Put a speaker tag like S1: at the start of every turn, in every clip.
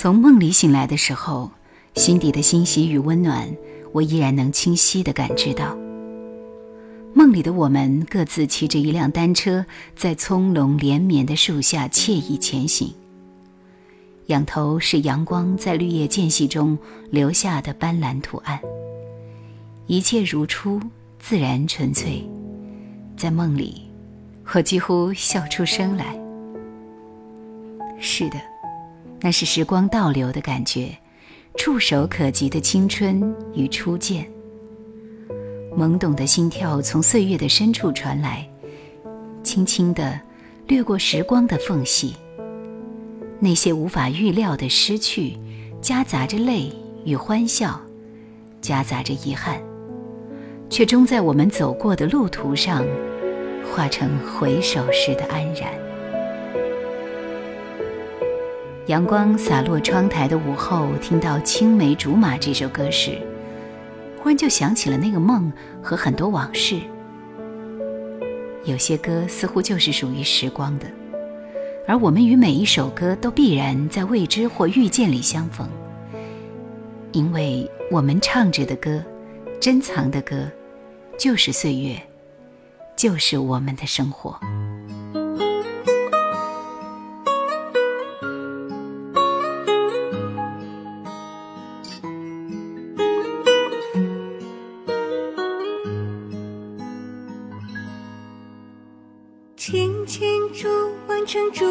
S1: 从梦里醒来的时候，心底的欣喜与温暖，我依然能清晰地感知到。梦里的我们各自骑着一辆单车，在葱茏连绵的树下惬意前行。仰头是阳光在绿叶间隙中留下的斑斓图案，一切如初，自然纯粹。在梦里，我几乎笑出声来。是的，那是时光倒流的感觉，触手可及的青春与初见。懵懂的心跳从岁月的深处传来，轻轻地掠过时光的缝隙。那些无法预料的失去，夹杂着泪与欢笑，夹杂着遗憾，却终在我们走过的路途上，化成回首时的安然。阳光洒落窗台的午后，听到《青梅竹马》这首歌时。忽然就想起了那个梦和很多往事。有些歌似乎就是属于时光的，而我们与每一首歌都必然在未知或遇见里相逢，因为我们唱着的歌，珍藏的歌，就是岁月，就是我们的生活。
S2: 竹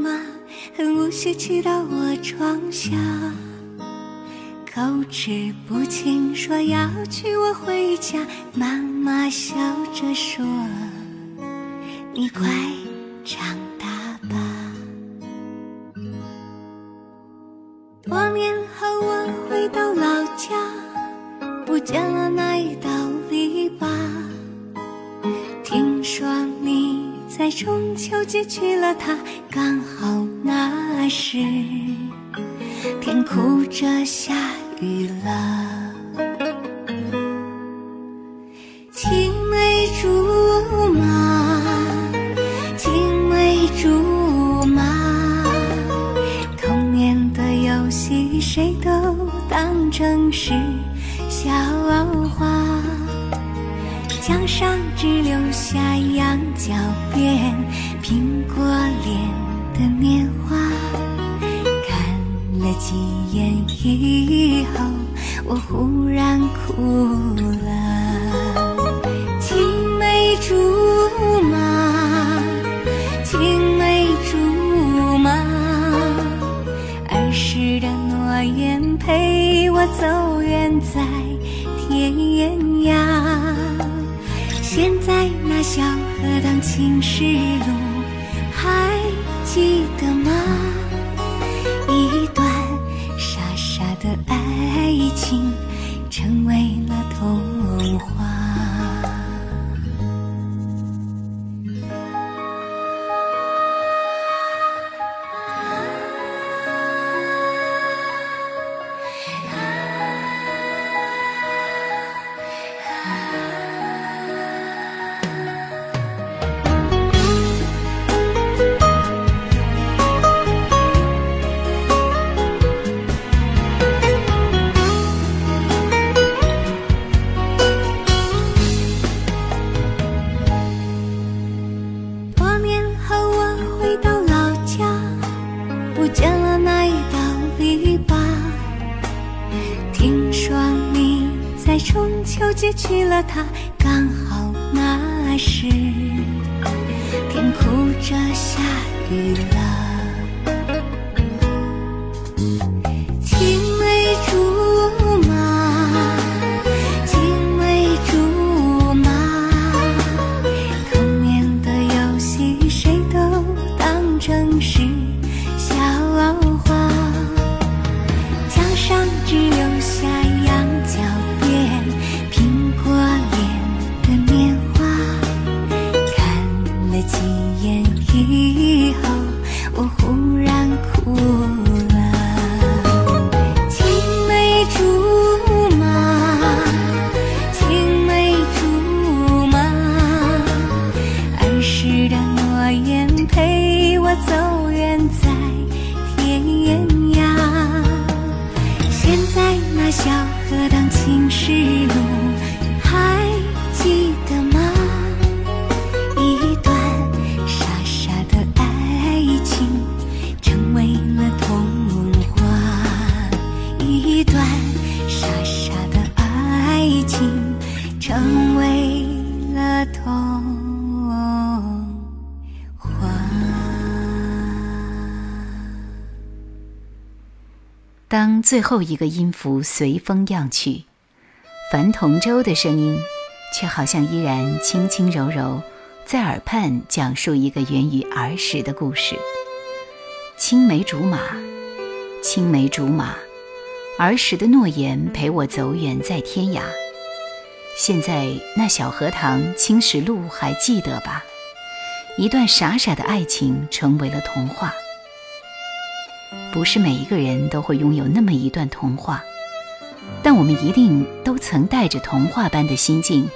S2: 马，很无邪骑到我窗下，口齿不清说要娶我回家。妈妈笑着说：“你快长大吧。”多年后我回到老家，不见了那一道篱笆。听说在中秋节去了他，刚好那。时，天哭着下雨了。青梅竹马，青梅竹马，童年的游戏谁都当成是羊角辫，苹果脸的年华。几眼以后，我忽然哭了。青梅竹马，青梅竹马，儿时的诺言陪我走远在天涯。现在那小可当青石路，还记得吗？一段傻傻。的爱情成为了童话。娶了他，刚好那时天哭着下雨了。
S1: 当最后一个音符随风漾去，樊同舟的声音却好像依然轻轻柔柔，在耳畔讲述一个源于儿时的故事。青梅竹马，青梅竹马，儿时的诺言陪我走远在天涯。现在那小荷塘青石路还记得吧？一段傻傻的爱情成为了童话。不是每一个人都会拥有那么一段童话，但我们一定都曾带着童话般的心境，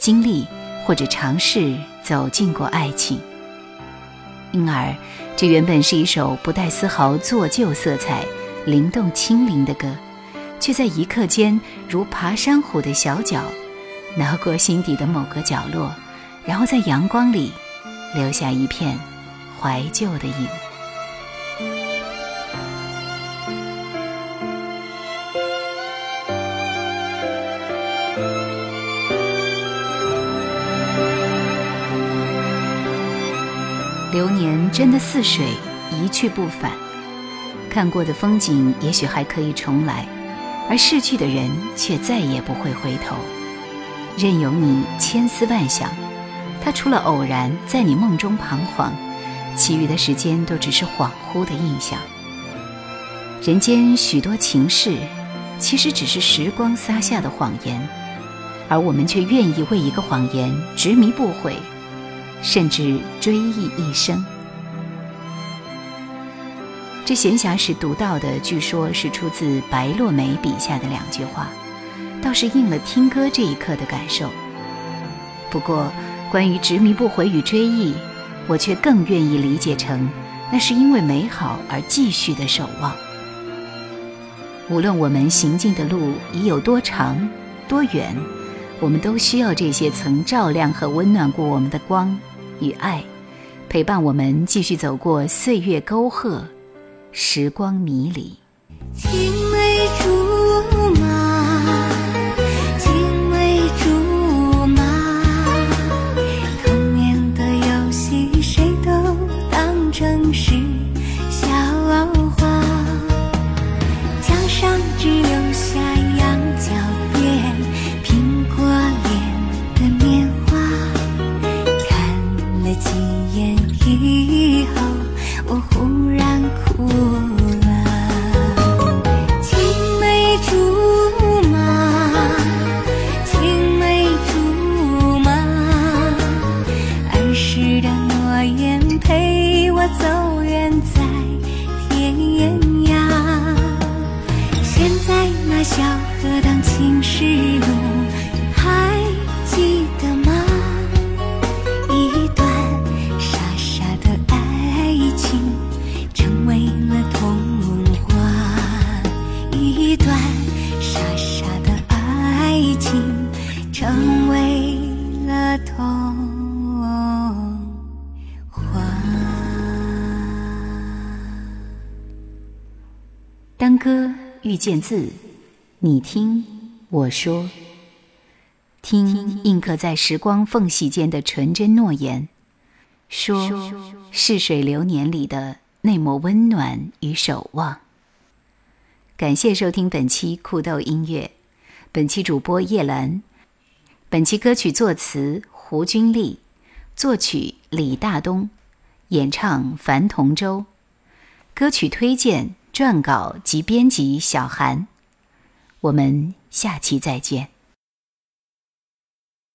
S1: 经历或者尝试走进过爱情。因而，这原本是一首不带丝毫做旧色彩、灵动轻灵的歌，却在一刻间如爬山虎的小脚，挠过心底的某个角落，然后在阳光里留下一片怀旧的影。流年真的似水，一去不返。看过的风景也许还可以重来，而逝去的人却再也不会回头。任由你千思万想，他除了偶然在你梦中彷徨，其余的时间都只是恍惚的印象。人间许多情事，其实只是时光撒下的谎言，而我们却愿意为一个谎言执迷不悔。甚至追忆一生。这闲暇时读到的，据说是出自白落梅笔下的两句话，倒是应了听歌这一刻的感受。不过，关于执迷不悔与追忆，我却更愿意理解成，那是因为美好而继续的守望。无论我们行进的路已有多长、多远，我们都需要这些曾照亮和温暖过我们的光。与爱，陪伴我们继续走过岁月沟壑，时光迷离。
S2: 陪我走远在天涯。现在那小河荡青石路，
S1: 歌遇见字，你听我说，听印刻在时光缝隙间的纯真诺言，说逝水流年里的那抹温暖与守望。感谢收听本期酷豆音乐，本期主播叶兰，本期歌曲作词胡君丽，作曲李大东，演唱樊同舟，歌曲推荐。撰稿及编辑小韩，我们下期再见。